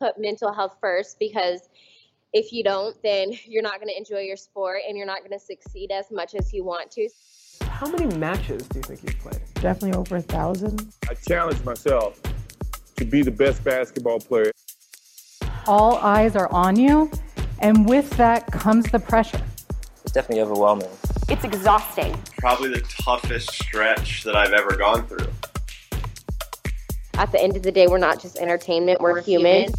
put mental health first because if you don't, then you're not going to enjoy your sport and you're not going to succeed as much as you want to. How many matches do you think you've played? Definitely over a thousand. I challenge myself to be the best basketball player. All eyes are on you, and with that comes the pressure. It's definitely overwhelming. It's exhausting. Probably the toughest stretch that I've ever gone through. At the end of the day, we're not just entertainment, we're, we're human.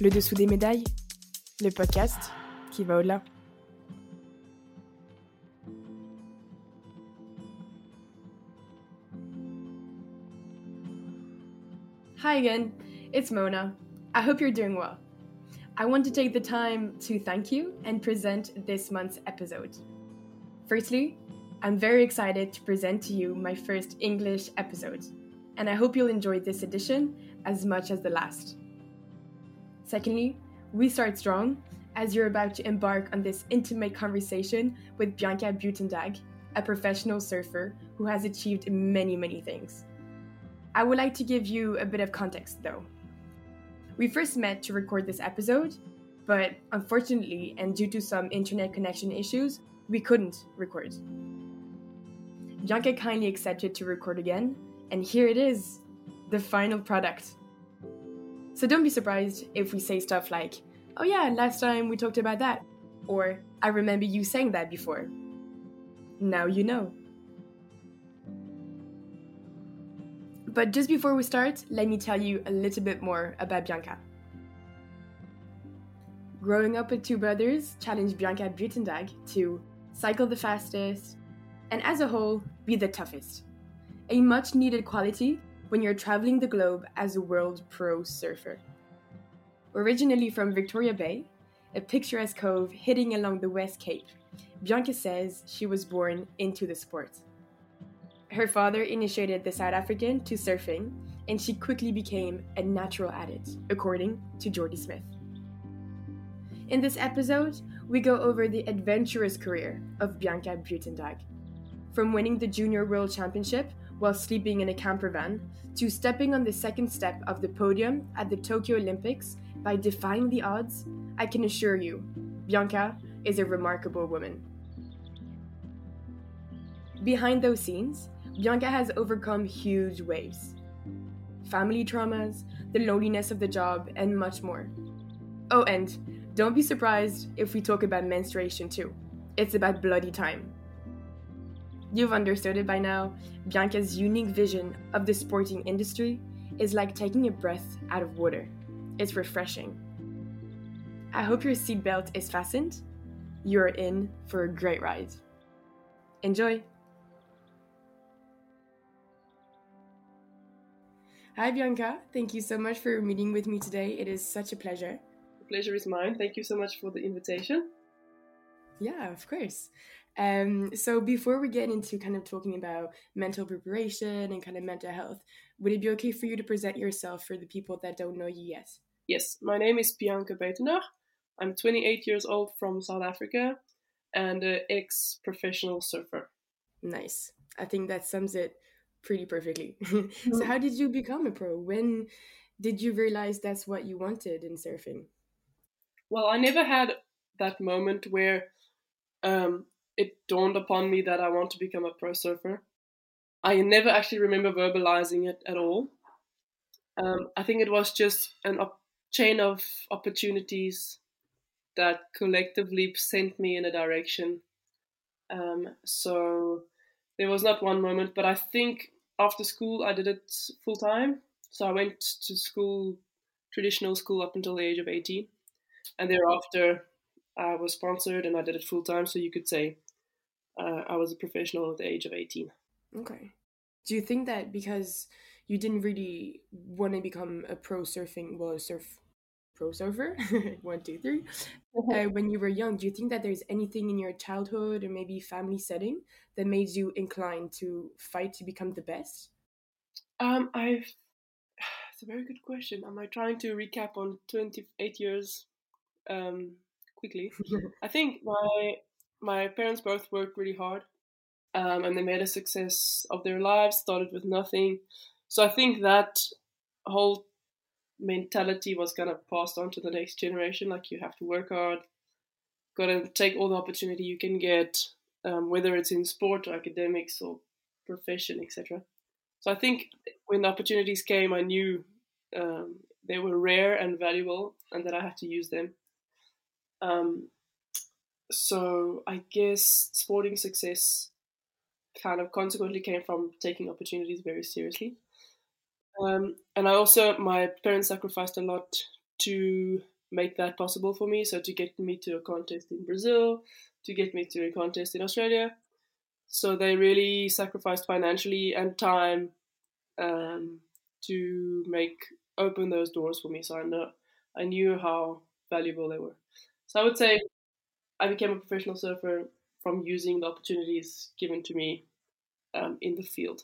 Le dessous des médailles, le podcast qui va au-delà. Hi again, it's Mona. I hope you're doing well. I want to take the time to thank you and present this month's episode. Firstly, I'm very excited to present to you my first English episode, and I hope you'll enjoy this edition as much as the last. Secondly, we start strong as you're about to embark on this intimate conversation with Bianca Buitendag, a professional surfer who has achieved many, many things. I would like to give you a bit of context though. We first met to record this episode, but unfortunately, and due to some internet connection issues, we couldn't record. Bianca kindly accepted to record again, and here it is the final product. So don't be surprised if we say stuff like, oh yeah, last time we talked about that, or I remember you saying that before. Now you know. But just before we start, let me tell you a little bit more about Bianca. Growing up with two brothers challenged Bianca Buitendag to cycle the fastest, and as a whole, be the toughest. A much needed quality when you're traveling the globe as a world pro surfer. Originally from Victoria Bay, a picturesque cove hitting along the West Cape, Bianca says she was born into the sport. Her father initiated the South African to surfing, and she quickly became a natural at it, according to Jordy Smith. In this episode, we go over the adventurous career of Bianca Buitendag. From winning the Junior World Championship while sleeping in a camper van, to stepping on the second step of the podium at the Tokyo Olympics by defying the odds, I can assure you, Bianca is a remarkable woman. Behind those scenes, Bianca has overcome huge waves family traumas, the loneliness of the job, and much more. Oh, and don't be surprised if we talk about menstruation too. It's about bloody time. You've understood it by now. Bianca's unique vision of the sporting industry is like taking a breath out of water. It's refreshing. I hope your seatbelt is fastened. You're in for a great ride. Enjoy! Hi, Bianca. Thank you so much for meeting with me today. It is such a pleasure. The pleasure is mine. Thank you so much for the invitation. Yeah, of course. Um, so before we get into kind of talking about mental preparation and kind of mental health, would it be okay for you to present yourself for the people that don't know you yet? Yes, my name is Bianca Buitendag. I'm 28 years old from South Africa and an ex-professional surfer. Nice. I think that sums it pretty perfectly. so how did you become a pro? When did you realize that's what you wanted in surfing? Well, I never had that moment where um, it dawned upon me that I want to become a pro surfer. I never actually remember verbalizing it at all. Um, I think it was just an op- chain of opportunities that collectively sent me in a direction. Um, so there was not one moment, but I think after school, I did it full time. So I went to school, traditional school, up until the age of 18. And thereafter, I was sponsored and I did it full time. So you could say uh, I was a professional at the age of 18. Okay. Do you think that because you didn't really want to become a pro surfing, well, a surf pro surfer, one, two, three, uh, when you were young, do you think that there's anything in your childhood or maybe family setting that made you inclined to fight to become the best? Um, I've. It's a very good question. Am I trying to recap on 28 years um, quickly? I think my my parents both worked really hard, um, and they made a success of their lives. Started with nothing, so I think that whole mentality was kind of passed on to the next generation. Like you have to work hard, got to take all the opportunity you can get, um, whether it's in sport or academics or profession, etc. So I think when the opportunities came, I knew um, they were rare and valuable, and that I had to use them. Um, so I guess sporting success kind of consequently came from taking opportunities very seriously. Um, and I also, my parents sacrificed a lot to make that possible for me. So to get me to a contest in Brazil, to get me to a contest in Australia. So they really sacrificed financially and time um, to make open those doors for me. So I know I knew how valuable they were. So I would say I became a professional surfer from using the opportunities given to me um, in the field.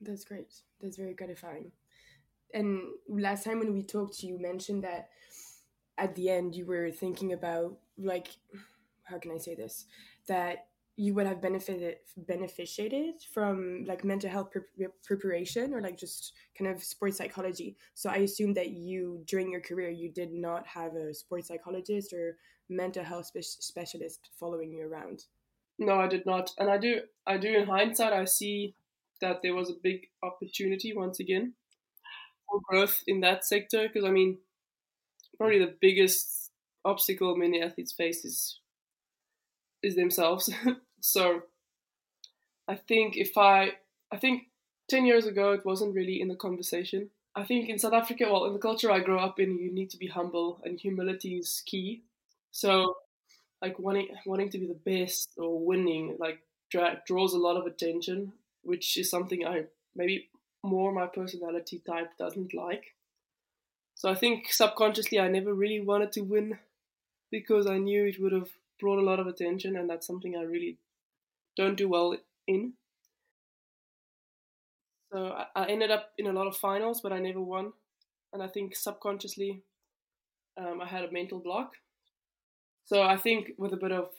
That's great. That's very gratifying. And last time when we talked, you mentioned that at the end you were thinking about like how can I say this that you would have benefited benefited from like mental health pre- preparation or like just kind of sports psychology? So i assume that you during your career you did not have a sports psychologist or mental health spe- specialist following you around. No i did not. And i do i do in hindsight i see that there was a big opportunity once again for growth in that sector because i mean probably the biggest obstacle many athletes face is is themselves So I think if I, I think 10 years ago it wasn't really in the conversation. I think in South Africa, well, in the culture I grew up in, you need to be humble and humility is key. So like wanting wanting to be the best or winning like dra- draws a lot of attention, which is something I maybe more my personality type doesn't like. So I think subconsciously I never really wanted to win because I knew it would have brought a lot of attention and that's something I really don't do well in. So I, I ended up in a lot of finals, but I never won. And I think subconsciously, um, I had a mental block. So I think with a bit of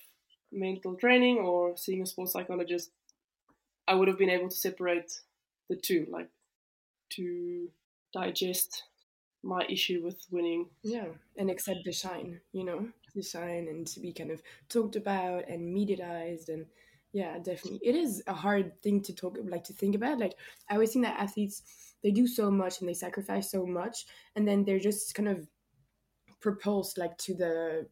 mental training or seeing a sports psychologist, I would have been able to separate the two, like to digest my issue with winning. Yeah, and accept the shine, you know, the shine and to be kind of talked about and mediatized and yeah definitely. It is a hard thing to talk like to think about like i always think that athletes they do so much and they sacrifice so much and then they're just kind of propulsed like to the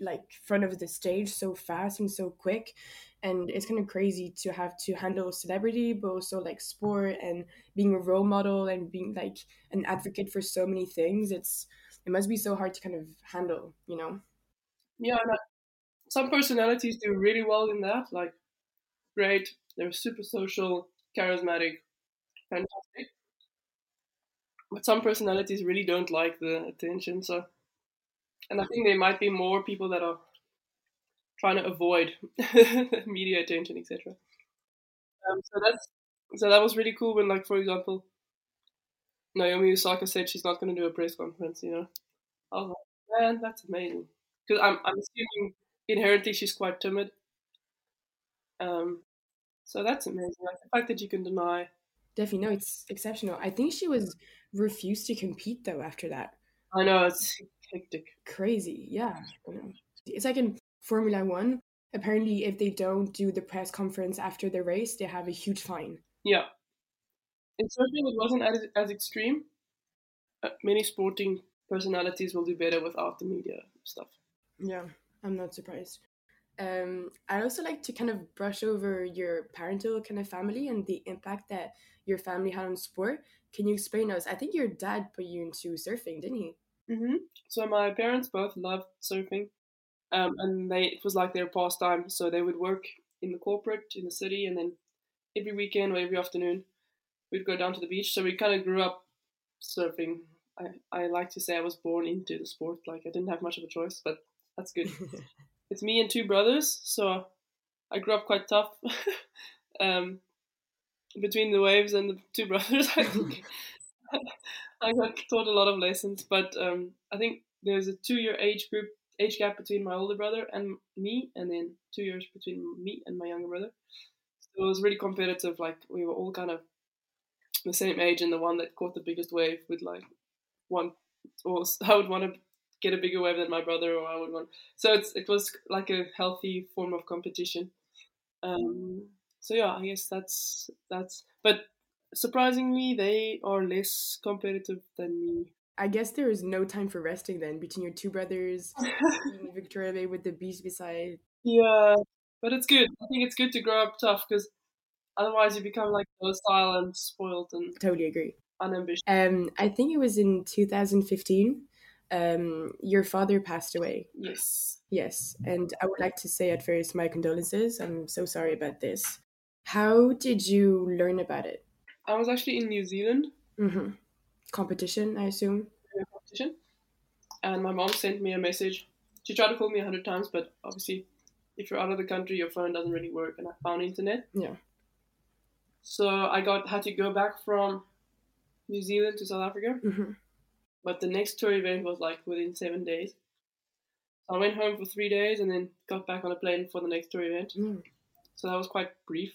like front of the stage so fast and so quick and it's kind of crazy to have to handle celebrity but also like sport and being a role model and being like an advocate for so many things. It's it must be so hard to kind of handle you know? Yeah uh, some personalities do really well in that like great. They're super social, charismatic, fantastic. But some personalities really don't like the attention. So, and I think there might be more people that are trying to avoid media attention, etc. Um, so that's so that was really cool when, like, for example, Naomi Osaka said she's not going to do a press conference. You know, I was like, man, that's amazing. Because I'm I'm assuming inherently she's quite timid. Um, so that's amazing. Like the fact that you can deny. Definitely, no, it's exceptional. I think she was refused to compete though after that. I know it's hectic. Crazy, yeah. It's like in Formula One. Apparently, if they don't do the press conference after the race, they have a huge fine. Yeah. In surfing, it wasn't as, as extreme. Uh, many sporting personalities will do better without the media stuff. Yeah, I'm not surprised. Um, I also like to kind of brush over your parental kind of family and the impact that your family had on sport. Can you explain us? I think your dad put you into surfing, didn't he? Mm-hmm. So my parents both loved surfing, um, and they it was like their pastime. So they would work in the corporate in the city, and then every weekend or every afternoon, we'd go down to the beach. So we kind of grew up surfing. I, I like to say I was born into the sport. Like I didn't have much of a choice, but that's good. it's me and two brothers, so I grew up quite tough. um, between the waves and the two brothers, I think I got taught a lot of lessons. But um, I think there's a two-year age group age gap between my older brother and me, and then two years between me and my younger brother. So it was really competitive. Like we were all kind of the same age, and the one that caught the biggest wave would like want, or I would want to get a bigger wave than my brother, or I would want. So it's it was like a healthy form of competition. Um, so yeah, I guess that's that's. But surprisingly, they are less competitive than me. I guess there is no time for resting then between your two brothers, Victoria Bay with the beach beside. Yeah, but it's good. I think it's good to grow up tough because otherwise you become like docile and spoiled and Totally agree. unambitious. Um, I think it was in 2015. Um, your father passed away. Yes. Yes, and I would like to say at first my condolences. I'm so sorry about this. How did you learn about it? I was actually in New Zealand hmm Competition, I assume. a competition, and my mom sent me a message. She tried to call me a hundred times, but obviously, if you're out of the country, your phone doesn't really work, and I found internet. Yeah. So I got had to go back from New Zealand to South Africa, hmm but the next tour event was like within seven days. So I went home for three days and then got back on a plane for the next tour event. Mm. So that was quite brief.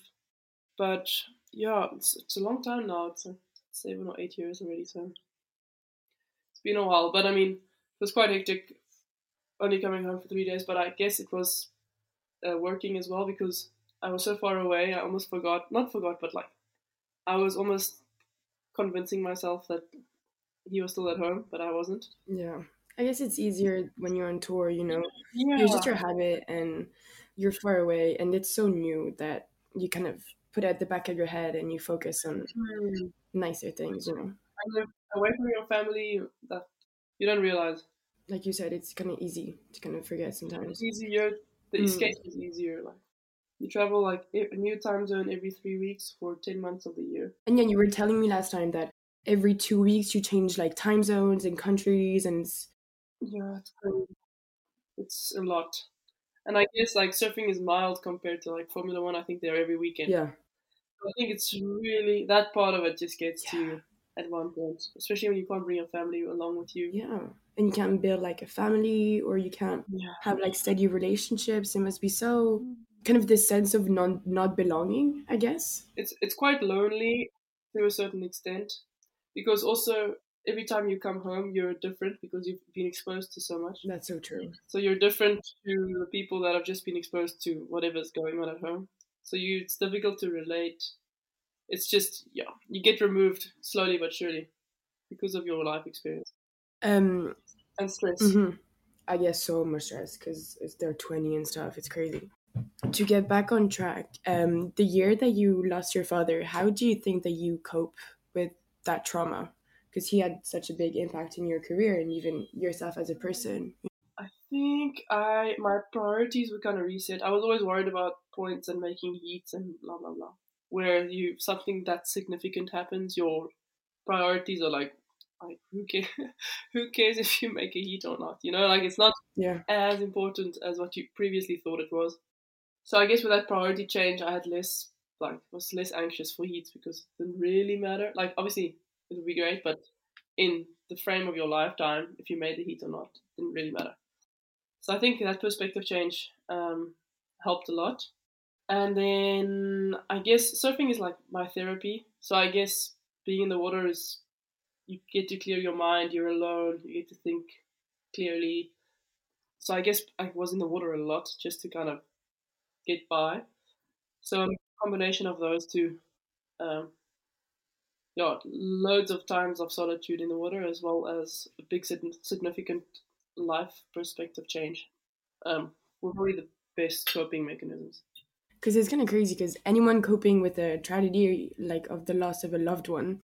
But yeah, it's, it's a long time now. It's uh seven or eight years already. So it's been a while. But I mean, it was quite hectic only coming home for three days. But I guess it was uh, working as well because I was so far away. I almost forgot, not forgot, but like I was almost convincing myself that he was still at home, but I wasn't. Yeah. I guess it's easier when you're on tour, you know. Yeah. It's just your habit and you're far away and it's so new that you kind of put it at the back of your head and you focus on Mm. nicer things, you know. And away from your family that you don't realize. Like you said, it's kind of easy to kind of forget sometimes. It's easier. The Mm. escape is easier. Like you travel like a new time zone every three weeks for ten months of the year. And yeah, you were telling me last time that every two weeks you change like time zones and countries and Yeah, it's. It's a lot. And I guess like surfing is mild compared to like Formula One. I think they're every weekend. yeah. I think it's really that part of it just gets to you at one point, especially when you can't bring your family along with you. Yeah. And you can't build like a family or you can't Yeah. have like steady relationships. It must be so mm-hmm. kind of this sense of non not belonging, I guess. it's it's quite lonely to a certain extent because also every time you come home you're different because you've been exposed to so much That's so true. so you're different to the people that have just been exposed to whatever's going on at home so you it's difficult to relate it's just yeah you get removed slowly but surely because of your life experience Um and stress mhm. I guess so much stress because they're 20 and stuff. It's crazy. To get back on track, um, the year that you lost your father, how do you think that you cope with that trauma? Because he had such a big impact in your career and even yourself as a person. I think I my priorities were kind of reset. I was always worried about points and making heats and blah blah blah. Where you something that significant happens, your priorities are like, like who cares? who cares if you make a heat or not? You know, like it's not Yeah. as important as what you previously thought it was. So I guess with that priority change, I had less like was less anxious for heats because it didn't really matter. Like obviously it would be great, but in the frame of your lifetime, if you made the heat or not, it didn't really matter. So I think that perspective change um, helped a lot. And then I guess surfing is like my therapy. So I guess being in the water is you get to clear your mind. You're alone. You get to think clearly. So I guess I was in the water a lot just to kind of get by. So combination of those two, um, yeah, loads of times of solitude in the water as well as a big significant life perspective change. Um, were probably the best coping mechanisms. Because it's kind of crazy. Because anyone coping with a tragedy like of the loss of a loved one,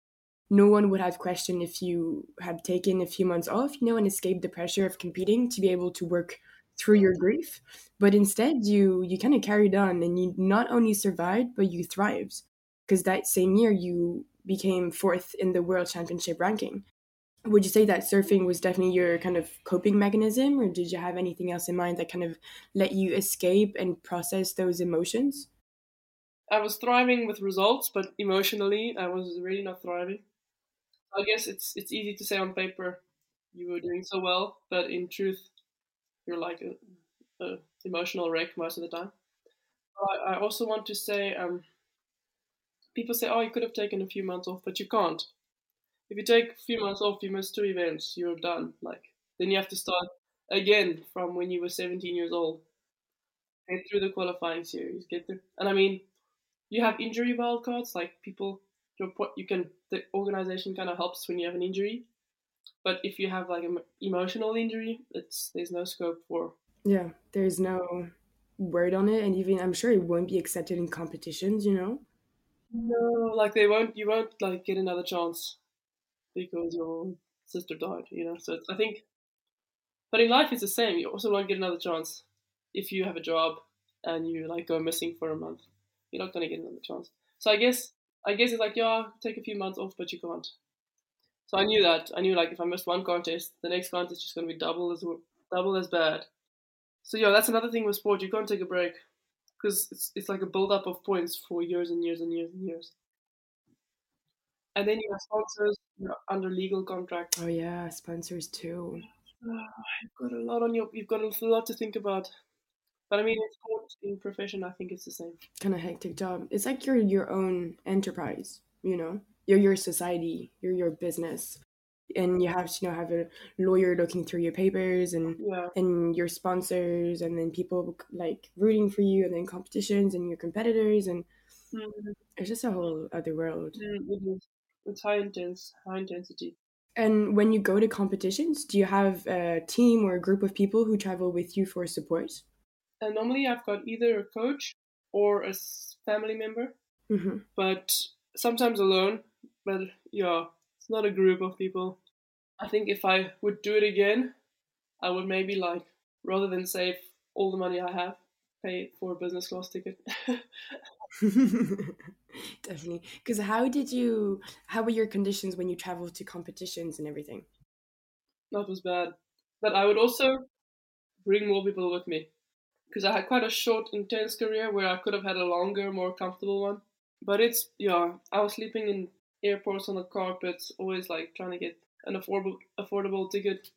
no one would have questioned if you had taken a few months off, you know, and escaped the pressure of competing to be able to work through your grief. But instead, you you kind of carried on, and you not only survived, but you thrived. Because that same year, you became fourth in the world championship ranking. Would you say that surfing was definitely your kind of coping mechanism, or did you have anything else in mind that kind of let you escape and process those emotions? I was thriving with results, but emotionally, I was really not thriving. I guess it's it's easy to say on paper you were doing so well, but in truth, you're like a, a emotional wreck most of the time. I, I also want to say, um, people say, "Oh, you could have taken a few months off," but you can't. if you take a few months off, you miss two events, you're done. Like then you have to start again from when you were 17 years old. Get through the qualifying series, get through, and I mean, you have injury wildcards. Like people, you can the organization kind of helps when you have an injury, but if you have like an emotional injury, it's there's no scope for. Yeah, there's no word on it, and even I'm sure it won't be accepted in competitions. You know. No, like they won't. You won't like get another chance because your sister died. You know. So I think, but in life it's the same. You also won't get another chance if you have a job and you like go missing for a month. You're not gonna get another chance. So I guess I guess it's like yeah, take a few months off, but you can't. So I knew that. I knew like if I missed one contest, the next contest is just gonna be double as double as bad. So yeah, that's another thing with sport. You can't take a break because it's it's like a build up of points for years and years and years and years. And then you have sponsors you're under legal contract. Oh yeah, sponsors too. Oh, you've got a lot on your. You've got a lot to think about. But I mean, in sport, in profession, I think it's the same. Kind of hectic job. It's like you're your own enterprise. You know, you're your society. You're your business and you have to you know have a lawyer looking through your papers and yeah. and your sponsors and then people like rooting for you and then competitions and your competitors and mm-hmm. it's just a whole other world mm-hmm. it's high intense high intensity and when you go to competitions do you have a team or a group of people who travel with you for support and normally i've got either a coach or a family member mm-hmm. but sometimes alone but yeah it's not a group of people I think if I would do it again, I would maybe like rather than save all the money I have, pay for a business class ticket. Definitely. Because how did you? How were your conditions when you traveled to competitions and everything? That was bad, but I would also bring more people with me because I had quite a short, intense career where I could have had a longer, more comfortable one. But it's yeah, I was sleeping in airports on the carpets, always like trying to get an affordable affordable ticket,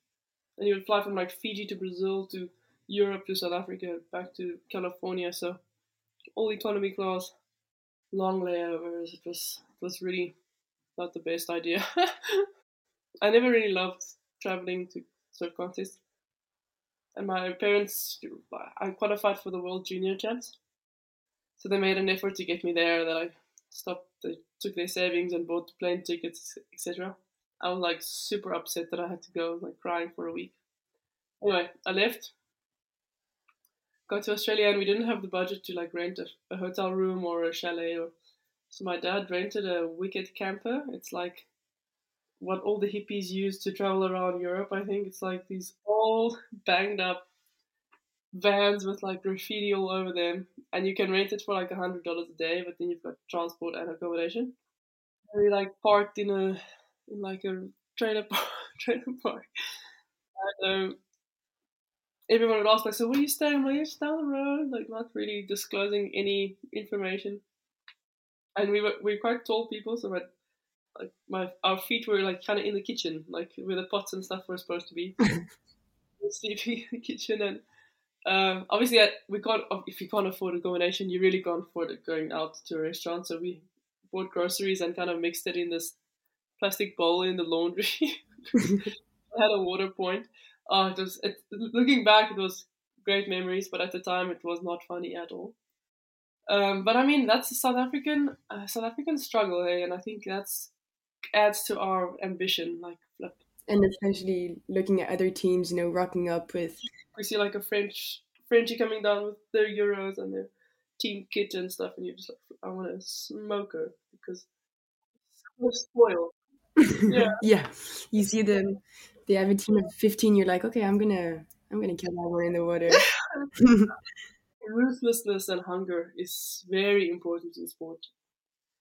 and you would fly from like Fiji to Brazil to Europe to South Africa back to California. So all economy class, long layovers. It was it was really not the best idea. I never really loved traveling to surf contests. And my parents, I qualified for the World Junior Champs. So they made an effort to get me there. That I stopped, they took their savings and bought plane tickets, etc. I was like super upset that I had to go, like crying for a week. Anyway, I left, got to Australia, and we didn't have the budget to like rent a, a hotel room or a chalet. Or so my dad rented a wicked camper. It's like what all the hippies use to travel around Europe. I think it's like these old banged up vans with like graffiti all over them, and you can rent it for like a hundred dollars a day, but then you've got transport and accommodation. We like parked in a in like a trailer park, trailer park. And um, everyone would ask like, "So where are you staying?" I'm like, "It's down the road." Like not really disclosing any information. And we were we were quite tall people, so like my our feet were like kind of in the kitchen, like where the pots and stuff were supposed to be. sleeping in the kitchen and. Um, obviously, we can't. If you can't afford accommodation, you really can't afford going out to a restaurant. So we bought groceries and kind of mixed it in this plastic bowl in the laundry. had a water point. Uh, it was it, looking back, it was great memories, but at the time, it was not funny at all. Um, but I mean, that's a South African uh, South African struggle, eh? and I think that's adds to our ambition, like flip. And especially looking at other teams, you know, rocking up with. We see like a French Frenchie coming down with their euros and their team kit and stuff, and you're just like, I want to smoke her because we're spoiled yeah. yeah. You see them they have a team of 15 you're like okay i'm gonna i'm gonna kill that one in the water ruthlessness and hunger is very important in sport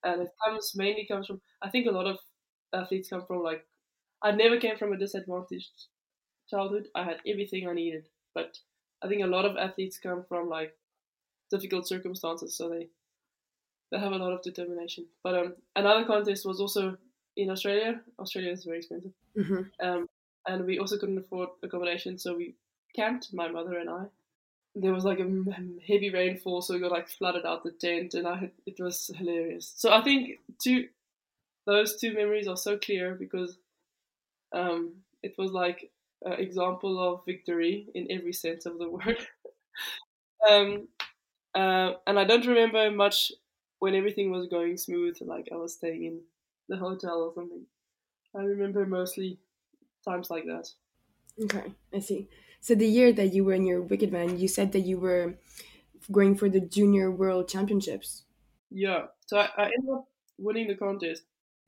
and it comes mainly comes from i think a lot of athletes come from like i never came from a disadvantaged childhood i had everything i needed but i think a lot of athletes come from like difficult circumstances so they they have a lot of determination but um another contest was also in Australia. Australia is very expensive, mm-hmm. um, and we also couldn't afford accommodation, so we camped. My mother and I. There was like a heavy rainfall, so we got like flooded out the tent, and I it was hilarious. So I think to those two memories are so clear because um, it was like an example of victory in every sense of the word. um, uh, and I don't remember much when everything was going smooth, like I was staying in the hotel or something. I remember mostly times like that. Okay, I see. So the year that you were in your Wicked Man, you said that you were going for the Junior World Championships. Yeah, so I, I ended up winning the contest.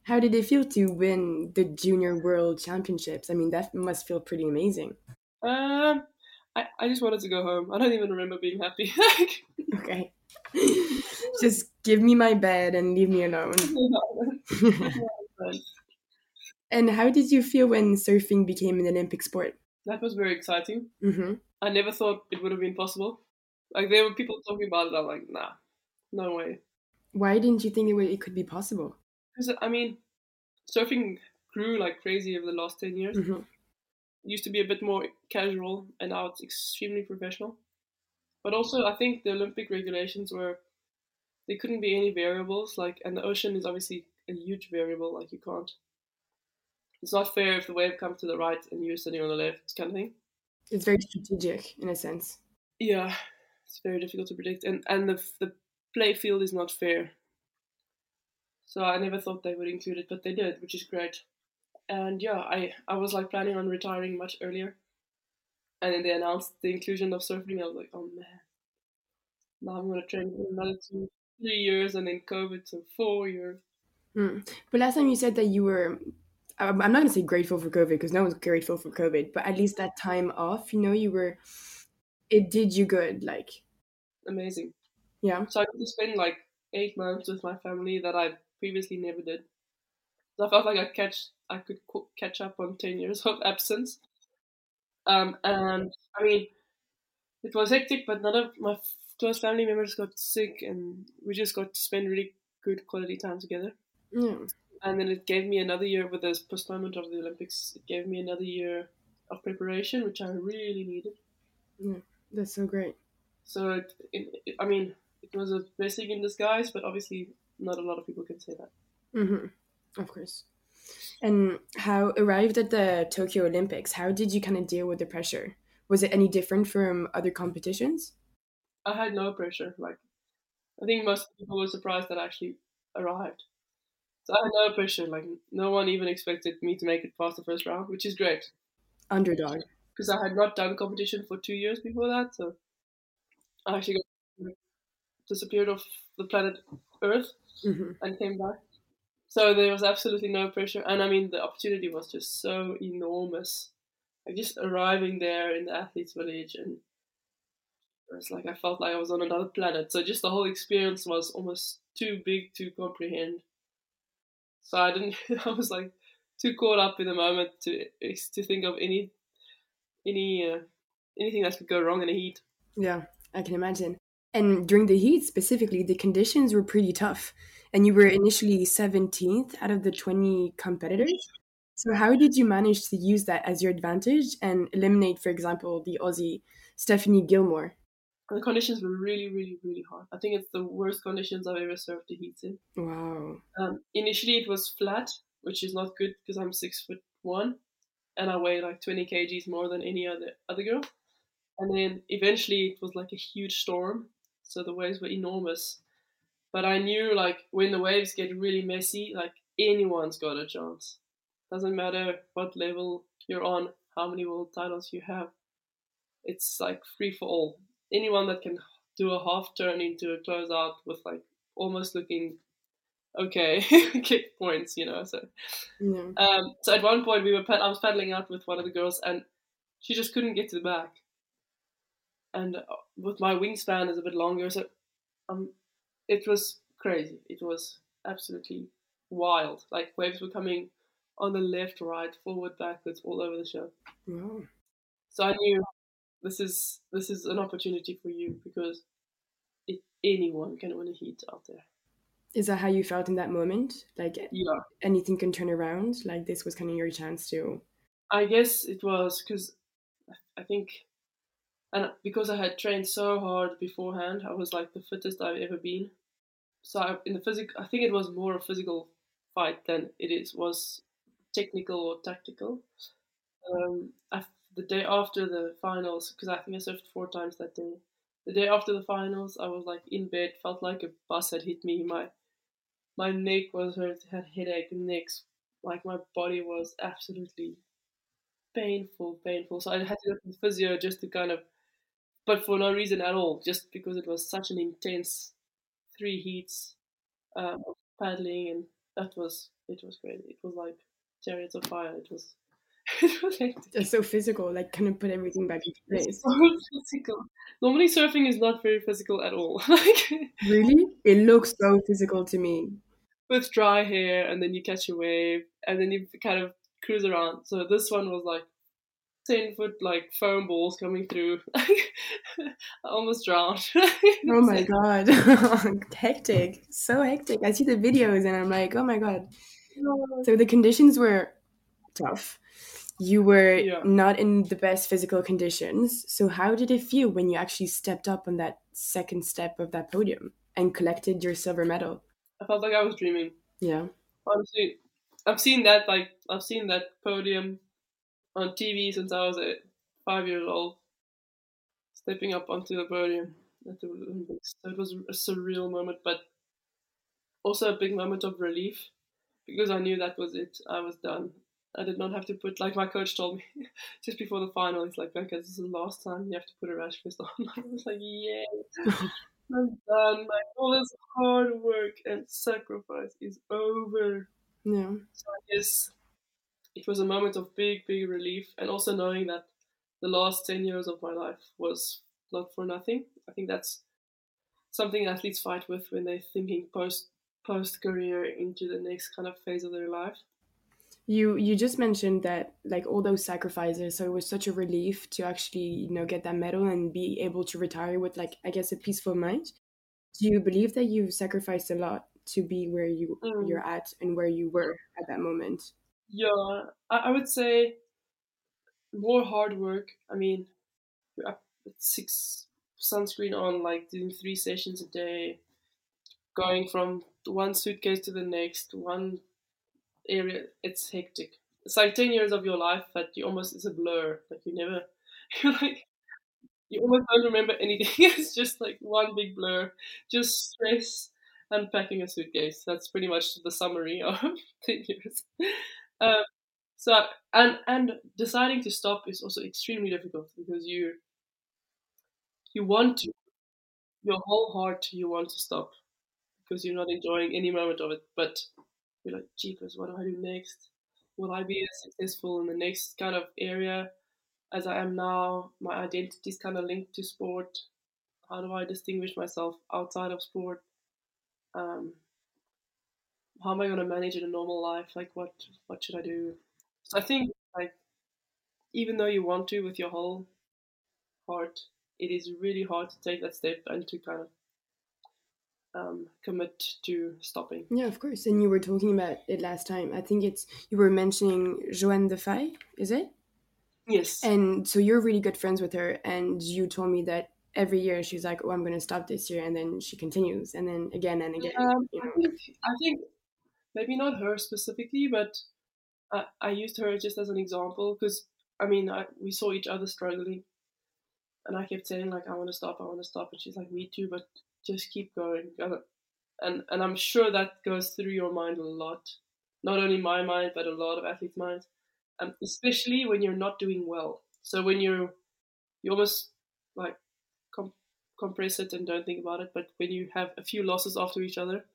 How did it feel to win the Junior World Championships? I mean, that must feel pretty amazing. Um, I, I just wanted to go home. I don't even remember being happy. okay. just give me my bed and leave me alone. and how did you feel when surfing became an Olympic sport? That was very exciting. Mm-hmm. I never thought it would have been possible. Like there were people talking about it. I'm like, nah, no way. Why didn't you think it, would, it could be possible? Because I mean, surfing grew like crazy over the last ten years. Mm-hmm. It used to be a bit more casual, and now it's extremely professional. But also, I think the Olympic regulations were there couldn't be any variables. Like, and the ocean is obviously a huge variable. Like, you can't. It's not fair if the wave comes to the right and you're sitting on the left, kind of thing. It's very strategic in a sense. Yeah, it's very difficult to predict, and and the the play field is not fair. So I never thought they would include it, but they did, which is great. And yeah, I I was like planning on retiring much earlier, and then they announced the inclusion of surfing. I was like, oh man, now I'm gonna train for another two, three years, and then COVID, so four years. Mm. But last time you said that you were I'm not gonna say grateful for COVID because no one's grateful for COVID, but at least that time off, you know, you were, it did you good, like amazing. Yeah. So I to spend like eight months with my family that I previously never did. So I felt like I catch, I could catch up on ten years of absence. Um, and I mean, it was hectic, but none of my close family members got sick, and we just got to spend really good quality time together. Yeah and then it gave me another year with this postponement of the Olympics. It gave me another year of preparation, which I really needed. Yeah, that's so great. So, it, it, it, I mean, it was a blessing in disguise, but obviously, not a lot of people can say that. Mm-hmm. Of course. And how arrived at the Tokyo Olympics? How did you kind of deal with the pressure? Was it any different from other competitions? I had no pressure. Like, I think most people were surprised that I actually arrived. So I had no pressure. Like no one even expected me to make it past the first round, which is great. Underdog. Because I had not done competition for two years before that, so I actually got disappeared off the planet Earth mm-hmm. and came back. So there was absolutely no pressure, and I mean the opportunity was just so enormous. Like just arriving there in the athletes' village, and it was like I felt like I was on another planet. So just the whole experience was almost too big to comprehend. So I didn't. I was like too caught up in the moment to to think of any any uh, anything that could go wrong in a heat. Yeah, I can imagine. And during the heat specifically, the conditions were pretty tough. And you were initially 17th out of the 20 competitors. So how did you manage to use that as your advantage and eliminate, for example, the Aussie Stephanie Gilmore? The conditions were really, really, really hard. I think it's the worst conditions I've ever served the heats in. Wow. Um, initially, it was flat, which is not good because I'm six foot one, and I weigh like 20 kgs more than any other other girl. And then eventually, it was like a huge storm, so the waves were enormous. But I knew like when the waves get really messy, like anyone's got a chance. Doesn't matter what level you're on, how many world titles you have. It's like free for all anyone that can do a half turn into a closeout with like almost looking okay kick points, you know. So, yeah. um, so at one point we were I was paddling out with one of the girls and she just couldn't get to the back, and uh, with my wingspan is a bit longer, so um, it was crazy. It was absolutely wild. Like waves were coming on the left, right, forward, backwards, all over the show. Wow. So I knew this is this is an opportunity for you because it, anyone can win a heat out there. Is that how you felt in that moment? Like yeah, anything can turn around. Like this was kind of your chance to. I guess it was because I think, and because I had trained so hard beforehand, I was like the fittest I've ever been. So I, in the physical, I think it was more a physical fight than it is was technical or tactical. Um, I, the day after the finals, because I think I surfed four times that day. The day after the finals, I was like in bed, felt like a bus had hit me. My my neck was hurt, had headache, necks, like my body was absolutely painful, painful. So I had to go to the physio just to kind of, but for no reason at all, just because it was such an intense three heats um, of paddling, and that was it was crazy. It was like chariots of fire. It was. It was like, It's so physical, like kind of put everything back into place. so physical. Normally, surfing is not very physical at all. like Really? It looks so physical to me. with dry hair, and then you catch a wave, and then you kind of cruise around. So this one was like ten foot like foam balls coming through. I almost drowned. Oh my god. hectic. So hectic. I see the videos and I'm like, oh my god. So the conditions were tough. You were Yeah. not in the best physical conditions. So how did it feel when you actually stepped up on that second step of that podium and collected your silver medal? I felt like I was dreaming. Yeah. Honestly, I've seen that like I've seen that podium on TV since I was uh, five years old, stepping up onto the podium at the Olympics. So it was a surreal moment, but also a big moment of relief because I knew that was it. I was done. I did not have to put like my coach told me just before the final. He's like, "Okay, this is the last time you have to put a rash vest on." I was like, "Yeah." I'm done. Like all this hard work and sacrifice is over. Yeah. So I guess it was a moment of big, big relief, and also knowing that the last ten years of my life was not for nothing. I think that's something athletes fight with when they're thinking post post career into the next kind of phase of their life. You you just mentioned that like all those sacrifices, so it was such a relief to actually, you know, get that medal and be able to retire with like I guess a peaceful mind. Do you believe that you've sacrificed a lot to be where you Mm. you're at and where you were at that moment? Yeah, I, I would say more hard work. I mean, we're up at six sunscreen on, like doing three sessions a day, going from one suitcase to the next, one area. It's hectic. It's like ten years of your life that you almost is a blur. Like you never, you're like, you almost don't remember anything. it's just like one big blur. Just stress and packing a suitcase. That's pretty much the summary of ten years. Um, so and and deciding to stop is also extremely difficult because you you want to your whole heart you want to stop because you're not enjoying any moment of it but you're like jeepers what do i do next? Will i be as successful in the next kind of area as i am now? My identity is kind of linked to sport. How do i distinguish myself outside of sport? Um, how am i going to manage in a normal life? Like what what should i do so i think like even though you want to with your whole heart it is really hard to take that step and to kind of um, commit to stopping. Yeah, of course. And you were talking about it last time. I think it's you were mentioning Johanne Defay, is it? Yes. And so you're really good friends with her, and you told me that every year she's like, "Oh, I'm going to stop this year," and then she continues, and then again and again. Um, you I think I think maybe not her specifically, but I, I used her just as an example because I mean I, we saw each other struggling, and I kept saying like I want to stop, I want to stop, and she's like me too, but just keep going. And and I'm sure that goes through your mind a lot, not only my mind but a lot of athletes' minds, um, especially when you're not doing well. So when you're you almost like com- compress it and don't think about it, but when you have a few losses after each other,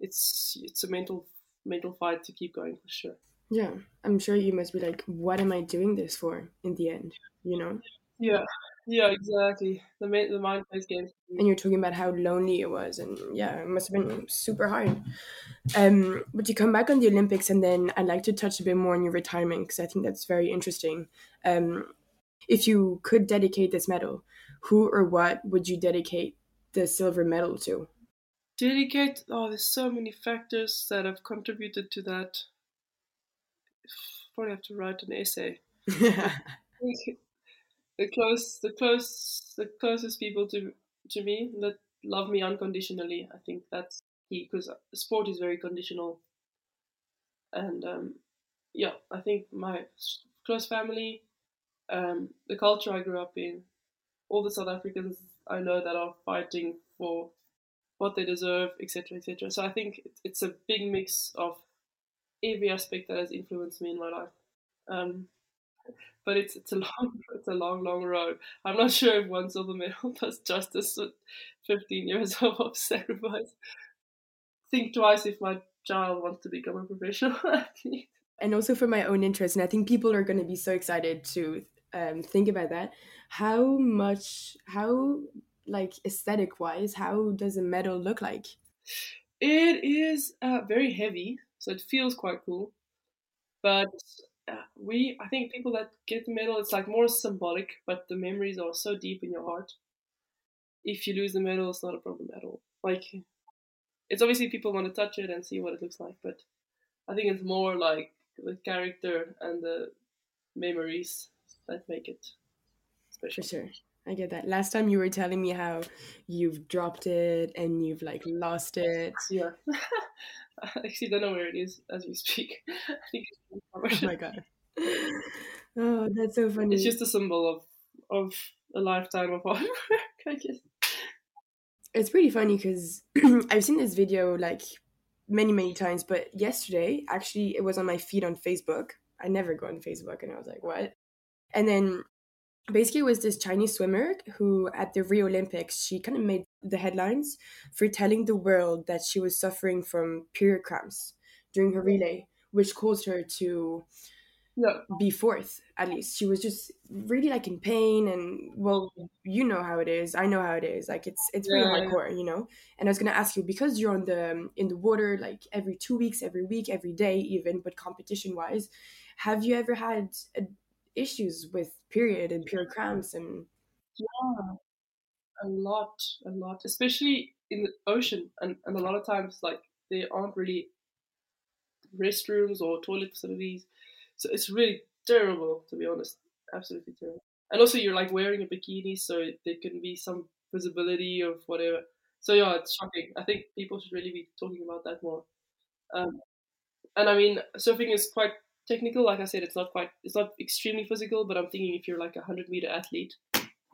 it's it's a mental mental fight to keep going for sure. Yeah, I'm sure you must be like, "What am I doing this for?" In the end, you know. Yeah, yeah, exactly. The ma- the mind plays games. And you're talking about how lonely it was, and yeah, it must have been super hard. Um, but you come back on the Olympics, and then I'd like to touch a bit more on your retirement because I think that's very interesting. Um, if you could dedicate this medal, who or what would you dedicate the silver medal to? Dedicate. Oh, there's so many factors that have contributed to that. Probably have to write an essay. the close, the close, the closest people to to me that love me unconditionally. I think that's key because sport is very conditional. and um, yeah, I think my close family, um, the culture I grew up in, all the South Africans I know that are fighting for what they deserve, etc., etc. So I think it's a big mix of every aspect that has influenced me in my life. Um, but it's it's a long it's a long long road. I'm not sure if one silver medal does justice with 15 years of sacrifice. Think twice if my child wants to become a professional athlete. and also for my own interest and i think people are going to be so excited to um, think about that how much how like aesthetic wise how does a medal look like It is uh, very heavy, so it feels quite cool. But uh, we, I think people that get the medal, it's like more symbolic, but the memories are so deep in your heart. If you lose the medal, it's not a problem at all. Like, it's obviously people want to touch it and see what it looks like, but I think it's more like the character and the memories that make it special. for sure i get that last time you were telling me how you've dropped it and you've like lost it Yeah. I actually don't know where it is as we speak. I think it's oh my god oh that's so funny It's just a symbol of of a lifetime of hard work, I guess. it's pretty funny because I've seen this video like many, many times, but yesterday, actually, it was on my feed on Facebook. I never go on Facebook, and I was like, what? And then basically, it was this Chinese swimmer who, at the Rio Olympics, she kind of made the headlines for telling the world that she was suffering from period cramps during her relay, which caused her to Yeah. be fourth at least. She was just really like in pain and well you know how it is. I know how it is. Like it's it's really Yeah, hardcore you know? And i was gonna ask you because you're on the in the water like every two weeks every week every day even but competition wise have you ever had uh, issues with period and period cramps and Yeah. A lot, a lot. Especially in the ocean and, and a lot of times like there aren't really restrooms or toilet facilities. So it's really terrible to be honest. Absolutely terrible. And also you're like wearing a bikini so there can be some visibility of whatever. So yeah, it's shocking. I think people should really be talking about that more. Um, and I mean, surfing is quite technical. Like I said, it's not quite, it's not extremely physical. But I'm thinking if you're like a hundred meter athlete,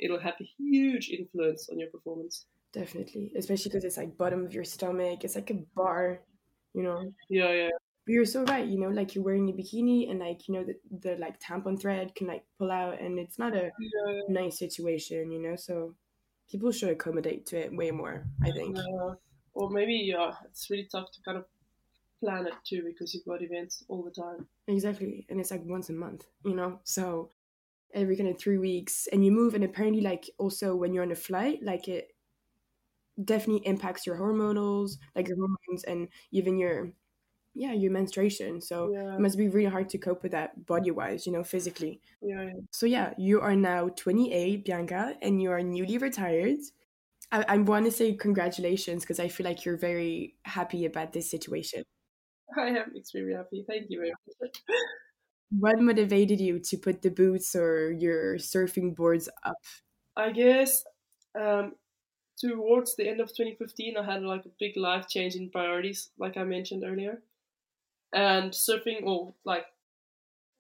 it'll have a huge influence on your performance. definitely especially because it's like bottom of your stomach it's like a bar you know Yeah, yeah, But you're so right, you know, like you're wearing a bikini and like, you know, the, the like tampon thread can like pull out and it's not a yeah. nice situation, you know, so people should accommodate to it way more, I think. yeah. Or maybe yeah, it's really tough to kind of plan it too because you've got events all the time. Exactly. And it's like once a month, you know, so every kind of three weeks and you move and apparently like also when you're on a flight, like it definitely impacts your hormonals, like your hormones and even your yeah, your menstruation. So Yeah. it must be really hard to cope with that body wise, you know, physically. Yeah. So yeah, you are now 28, Bianca, and you are newly retired. I, I want to say congratulations because I feel like you're very happy about this situation. I am extremely happy. Thank you very much. What motivated you to put the boots or your surfing boards up? I guess um, towards the end of 2015, I had like a big life change in priorities, like I mentioned earlier. And surfing, or like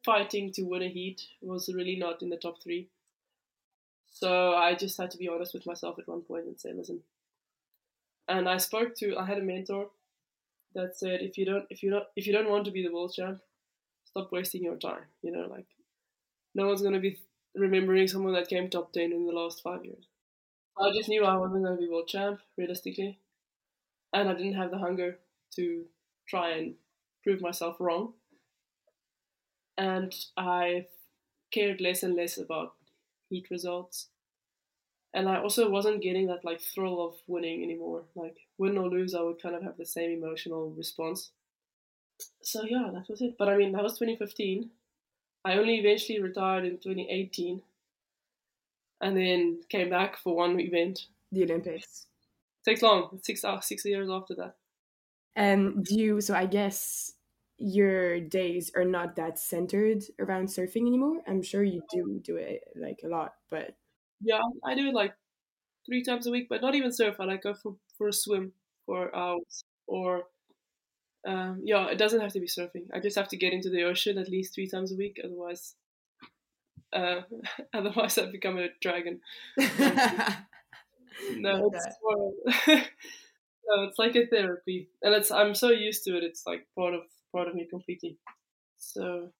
fighting to win a heat, was really not in the top three. So I just had to be honest with myself at one point and say, listen. And I spoke to, I had a mentor that said, if you don't, if you don't, if you don't want to be the world champ, stop wasting your time. You know, like no one's gonna be remembering someone that came top 10 in the last five years. I just knew I wasn't to be world champ, realistically. And I didn't have the hunger to try and prove myself wrong. And I cared less and less about heat results. And I also wasn't getting that like thrill of winning anymore. Like win or lose, I would kind of have the same emotional response. So yeah, that was it. But I mean, that was 2015. I only eventually retired in 2018 and then came back for one event. The Olympics. takes long, six uh, six years after that. Um, do you, so I guess your days are not that centered around surfing anymore. I'm sure you do do it like a lot, but Yeah, I do it like three times a week, but not even surf. I like go for, for a swim for hours or Um, yeah, it doesn't have to be surfing. I just have to get into the ocean at least three times a week. Otherwise, uh, otherwise I become a dragon. no, it's more, no, it's like a therapy, and it's I'm so used to it. It's like part of part of me completely. So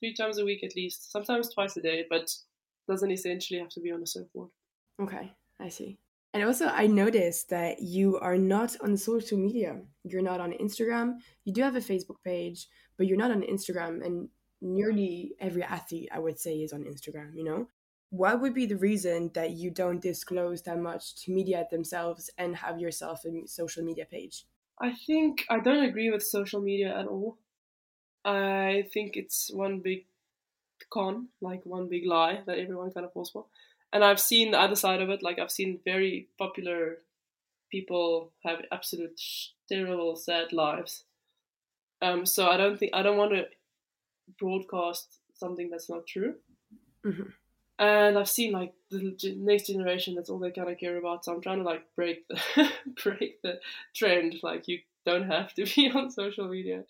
three times a week at least, sometimes twice a day, but doesn't essentially have to be on a surfboard. Okay, I see. And also, I noticed that you are not on social media. You're not on Instagram. You do have a Facebook page, but you're not on Instagram. And nearly every athlete, I would say, is on Instagram, you know? What would be the reason that you don't disclose that much to media themselves and have yourself a social media page? I think I don't agree with social media at all. I think it's one big con, like one big lie that everyone kind of falls for and I've seen the other side of it. Like I've seen very popular people have absolute terrible, sad lives. Um, so I don't think I don't want to broadcast something that's not true. Mm-hmm. And I've seen like the next generation. That's all they kind of care about. So I'm trying to like break the break the trend. Like you don't have to be on social media.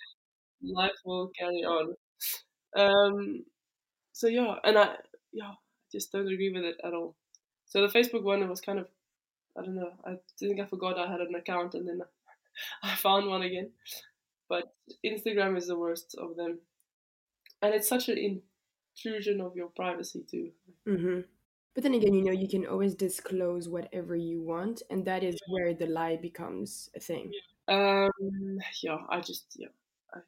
Life will carry on. Um, so yeah, and I yeah just don't agree with it at all. So the Facebook one was kind of, I don't know, I think I forgot I had an account and then I found one again. But Instagram is the worst of them. And it's such an intrusion of your privacy too. Mm-hmm. But then again, you know, you can always disclose whatever you want, and that is where the lie becomes a thing. Um, yeah, I just, yeah, I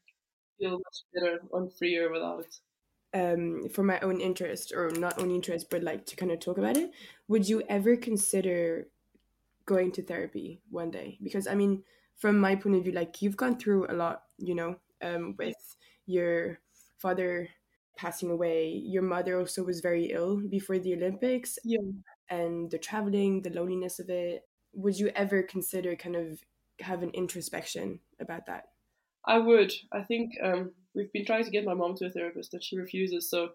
feel much better and freer without it um, for my own interest, or not own interest, but like to kind of talk about it, would you ever consider going to therapy one day? Because I mean, from my point of view, like you've gone through a lot, you know, um, with your father passing away. Your mother also was very ill before the Olympics. Yeah. And the traveling, the loneliness of it. Would you ever consider kind of have an introspection about that? I would. I think um, we've been trying to get my mom to a therapist, and she refuses. So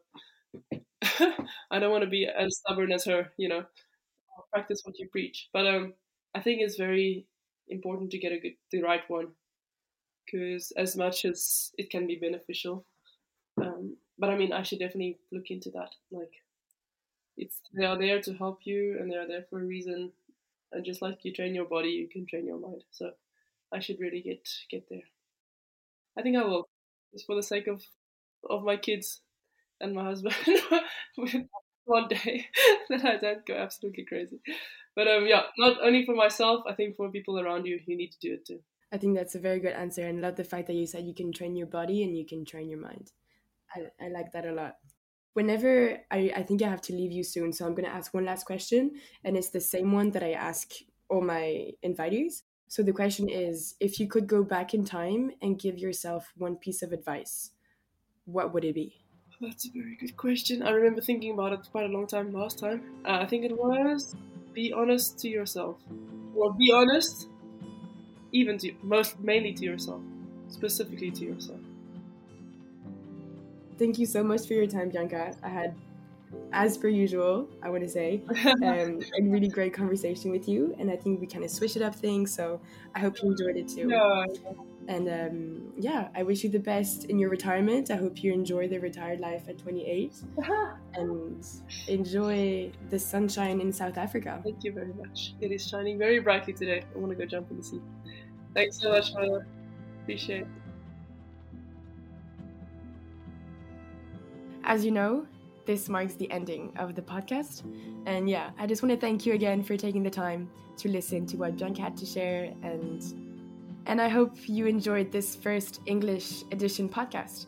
I don't want to be as stubborn as her. You know, practice what you preach. But um, I think it's very important to get a good, the right one, because as much as it can be beneficial, um, but I mean, I should definitely look into that. Like, it's they are there to help you, and they are there for a reason. And just like you train your body, you can train your mind. So I should really get get there. I think I will, just for the sake of of my kids and my husband. one day that I don't go absolutely crazy. But um, yeah, not only for myself. I think for people around you, you need to do it too. I think that's a very good answer, and love the fact that you said you can train your body and you can train your mind. I, I like that a lot. Whenever I, I think I have to leave you soon, so I'm going to ask one last question, and it's the same one that I ask all my invitees. So the question is if you could go back in time and give yourself one piece of advice, what would it be? That's a very good question. I remember thinking about it quite a long time last time. Uh, I think it was be honest to yourself. Or be honest, even to most mainly to yourself, specifically to yourself. Thank you so much for your time, Bianca. I had as per usual, I want to say, um, a really great conversation with you. And I think we kind of switched it up things. So I hope you enjoyed it too. Yeah. And um, yeah, I wish you the best in your retirement. I hope you enjoy the retired life at 28 and enjoy the sunshine in South Africa. Thank you very much. It is shining very brightly today. I want to go jump in the sea. Thanks so much, Tyler. Appreciate it. As you know, this marks the ending of the podcast. And yeah, I just want to thank you again for taking the time to listen to what John had to share and and I hope you enjoyed this first English edition podcast.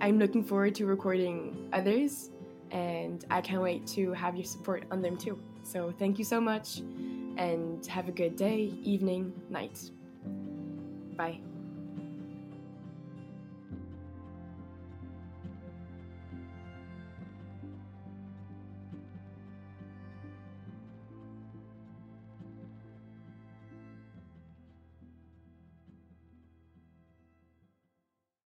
I'm looking forward to recording others and I can't wait to have your support on them too. So thank you so much and have a good day, evening, night. Bye.